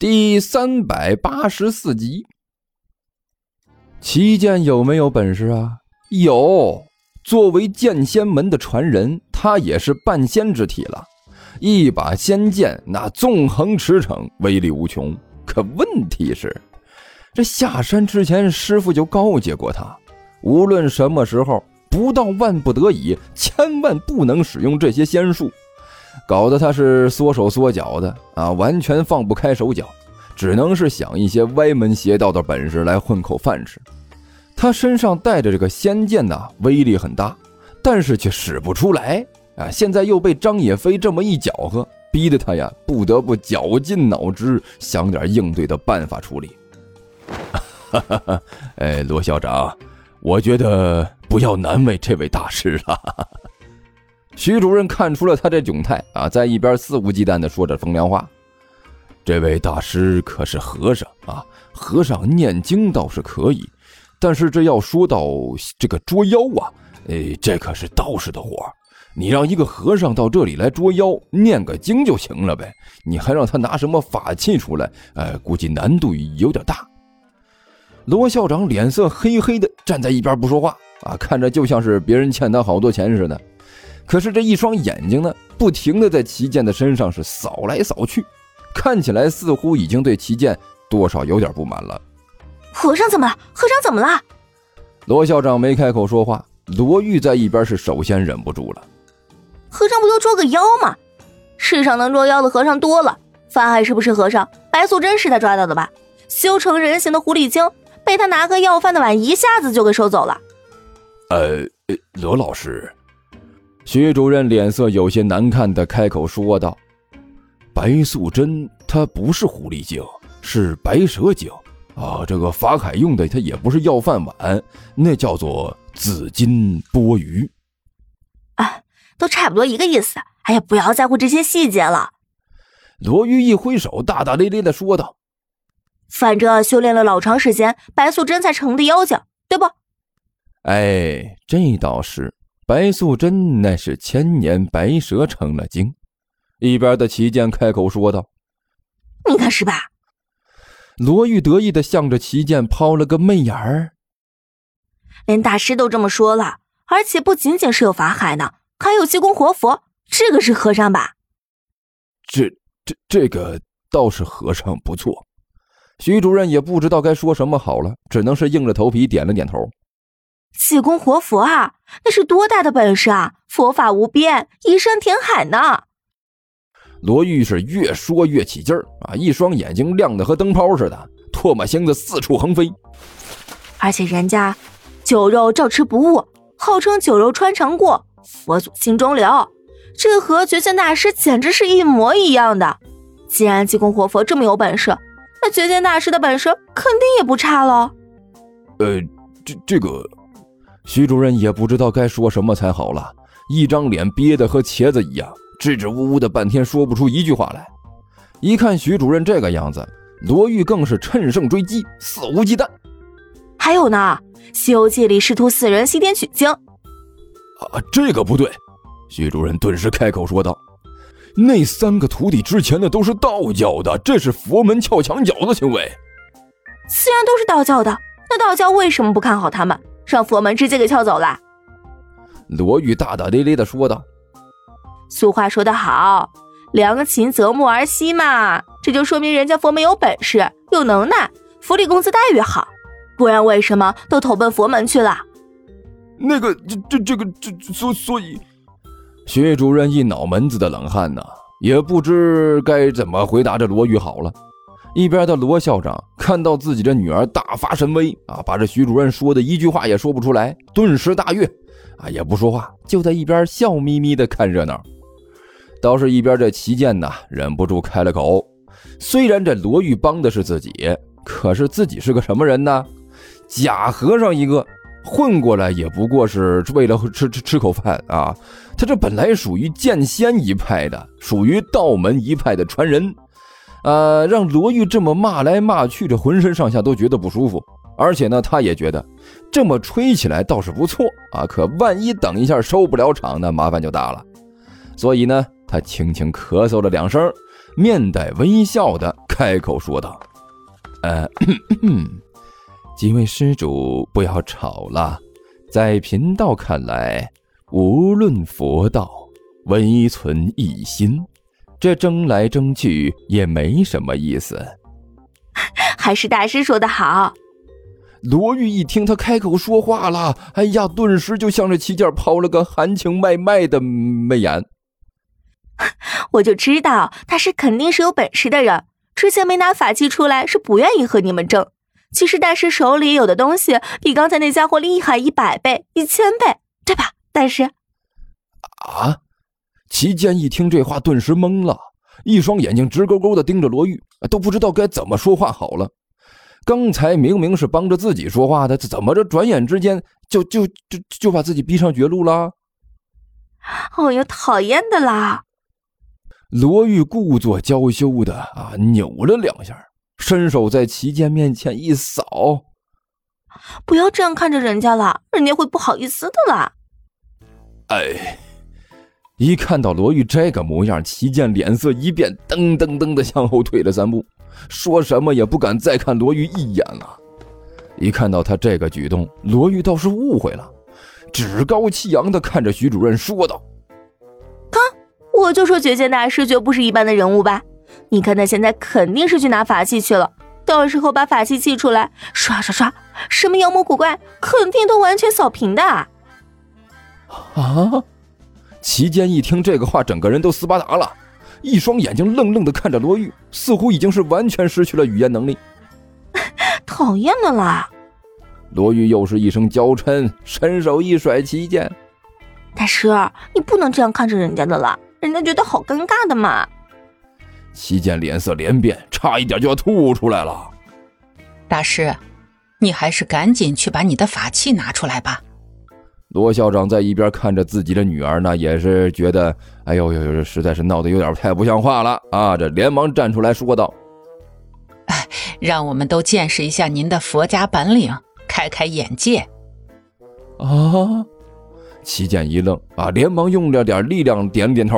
第三百八十四集。齐剑有没有本事啊？有，作为剑仙门的传人，他也是半仙之体了。一把仙剑，那纵横驰骋，威力无穷。可问题是，这下山之前，师傅就告诫过他，无论什么时候，不到万不得已，千万不能使用这些仙术。搞得他是缩手缩脚的啊，完全放不开手脚，只能是想一些歪门邪道的本事来混口饭吃。他身上带着这个仙剑呐，威力很大，但是却使不出来啊！现在又被张野飞这么一搅和，逼得他呀不得不绞尽脑汁想点应对的办法处理。哈哈哈！哎，罗校长，我觉得不要难为这位大师了。徐主任看出了他这窘态啊，在一边肆无忌惮地说着风凉话。这位大师可是和尚啊，和尚念经倒是可以，但是这要说到这个捉妖啊，哎，这可是道士的活你让一个和尚到这里来捉妖，念个经就行了呗，你还让他拿什么法器出来？哎，估计难度有点大。罗校长脸色黑黑的，站在一边不说话啊，看着就像是别人欠他好多钱似的。可是这一双眼睛呢，不停的在齐剑的身上是扫来扫去，看起来似乎已经对齐剑多少有点不满了。和尚怎么了？和尚怎么了？罗校长没开口说话，罗玉在一边是首先忍不住了。和尚不就捉个妖吗？世上能捉妖的和尚多了，法海是不是和尚？白素贞是他抓到的吧？修成人形的狐狸精被他拿个要饭的碗一下子就给收走了。呃，罗老师。徐主任脸色有些难看的开口说道：“白素贞她不是狐狸精，是白蛇精啊！这个法海用的，他也不是要饭碗，那叫做紫金钵盂。啊，都差不多一个意思。哎呀，不要在乎这些细节了。”罗玉一挥手，大大咧咧的说道：“反正修炼了老长时间，白素贞才成的妖精，对不？”哎，这倒是。白素贞那是千年白蛇成了精，一边的齐剑开口说道：“你看是吧？”罗玉得意的向着齐剑抛了个媚眼儿。连大师都这么说了，而且不仅仅是有法海呢，还有济公活佛，这个是和尚吧？这、这、这个倒是和尚不错。徐主任也不知道该说什么好了，只能是硬着头皮点了点头。济公活佛啊，那是多大的本事啊！佛法无边，移山填海呢。罗玉是越说越起劲儿啊，一双眼睛亮得和灯泡似的，唾沫星子四处横飞。而且人家酒肉照吃不误，号称酒肉穿肠过，佛祖心中留，这和绝剑大师简直是一模一样的。既然济公活佛这么有本事，那绝剑大师的本事肯定也不差喽。呃，这这个。徐主任也不知道该说什么才好了，一张脸憋得和茄子一样，支支吾吾的半天说不出一句话来。一看徐主任这个样子，罗玉更是趁胜追击，肆无忌惮。还有呢，《西游记》里师徒四人西天取经。啊，这个不对！徐主任顿时开口说道：“那三个徒弟之前的都是道教的，这是佛门撬墙角的行为。既然都是道教的，那道教为什么不看好他们？”让佛门直接给撬走了。罗玉大大咧咧的说道：“俗话说得好，良禽择木而栖嘛，这就说明人家佛门有本事、有能耐，福利工资待遇好，不然为什么都投奔佛门去了？”那个，这这这个这所所以，薛主任一脑门子的冷汗呐，也不知该怎么回答这罗玉好了。一边的罗校长看到自己的女儿大发神威啊，把这徐主任说的一句话也说不出来，顿时大悦，啊也不说话，就在一边笑眯眯的看热闹。倒是一边这齐剑呐，忍不住开了口：虽然这罗玉帮的是自己，可是自己是个什么人呢？假和尚一个，混过来也不过是为了吃吃吃口饭啊。他这本来属于剑仙一派的，属于道门一派的传人。呃，让罗玉这么骂来骂去，这浑身上下都觉得不舒服。而且呢，他也觉得这么吹起来倒是不错啊。可万一等一下收不了场，那麻烦就大了。所以呢，他轻轻咳嗽了两声，面带微笑的开口说道：“呃，几位施主不要吵了，在贫道看来，无论佛道，唯存一心，这争来争去也没什么意思。还是大师说的好。”罗玉一听他开口说话了，哎呀，顿时就向着齐剑抛了个含情脉脉的媚眼。我就知道他是肯定是有本事的人，之前没拿法器出来是不愿意和你们争。其实大师手里有的东西比刚才那家伙厉害一百倍、一千倍，对吧？大师。啊！齐剑一听这话，顿时懵了，一双眼睛直勾勾的盯着罗玉，都不知道该怎么说话好了。刚才明明是帮着自己说话的，怎么着转眼之间就就就就把自己逼上绝路了？哦哟，讨厌的啦！罗玉故作娇羞的啊，扭了两下，伸手在齐剑面前一扫：“不要这样看着人家了，人家会不好意思的啦。”哎，一看到罗玉这个模样，齐剑脸色一变，噔噔噔的向后退了三步。说什么也不敢再看罗玉一眼了。一看到他这个举动，罗玉倒是误会了，趾高气扬的看着徐主任说道：“看，我就说绝剑大师绝不是一般的人物吧？你看他现在肯定是去拿法器去了，到时候把法器寄出来，刷刷刷，什么妖魔鬼怪肯定都完全扫平的。”啊！齐坚一听这个话，整个人都斯巴达了。一双眼睛愣愣的看着罗玉，似乎已经是完全失去了语言能力。讨厌的啦！罗玉又是一声娇嗔，伸手一甩齐剑：“大师，你不能这样看着人家的啦，人家觉得好尴尬的嘛。”齐剑脸色连变，差一点就要吐出来了。大师，你还是赶紧去把你的法器拿出来吧。罗校长在一边看着自己的女儿呢，也是觉得，哎呦呦呦，实在是闹得有点太不像话了啊！这连忙站出来说道：“哎，让我们都见识一下您的佛家本领，开开眼界。”啊！齐剑一愣啊，连忙用了点力量点点头：“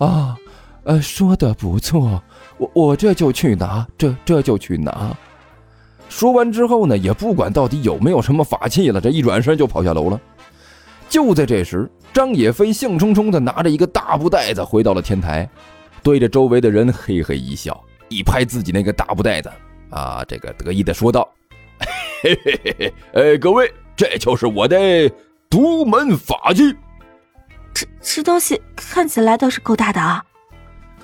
啊，呃，说的不错，我我这就去拿，这这就去拿。”说完之后呢，也不管到底有没有什么法器了，这一转身就跑下楼了。就在这时，张野飞兴冲冲地拿着一个大布袋子回到了天台，对着周围的人嘿嘿一笑，一拍自己那个大布袋子，啊，这个得意地说道：“嘿嘿嘿嘿，哎，各位，这就是我的独门法器。这这东西看起来倒是够大的啊。”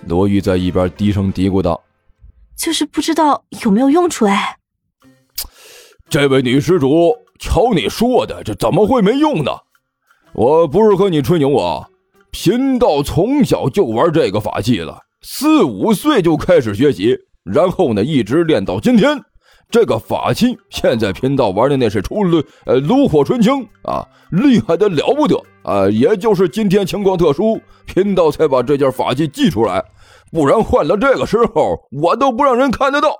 罗玉在一边低声嘀咕道：“就是不知道有没有用处哎。”这位女施主，瞧你说的，这怎么会没用呢？我不是和你吹牛啊，贫道从小就玩这个法器了，四五岁就开始学习，然后呢一直练到今天。这个法器现在贫道玩的那是出炉呃炉火纯青啊，厉害的了不得啊！也就是今天情况特殊，贫道才把这件法器寄出来，不然换了这个时候，我都不让人看得到。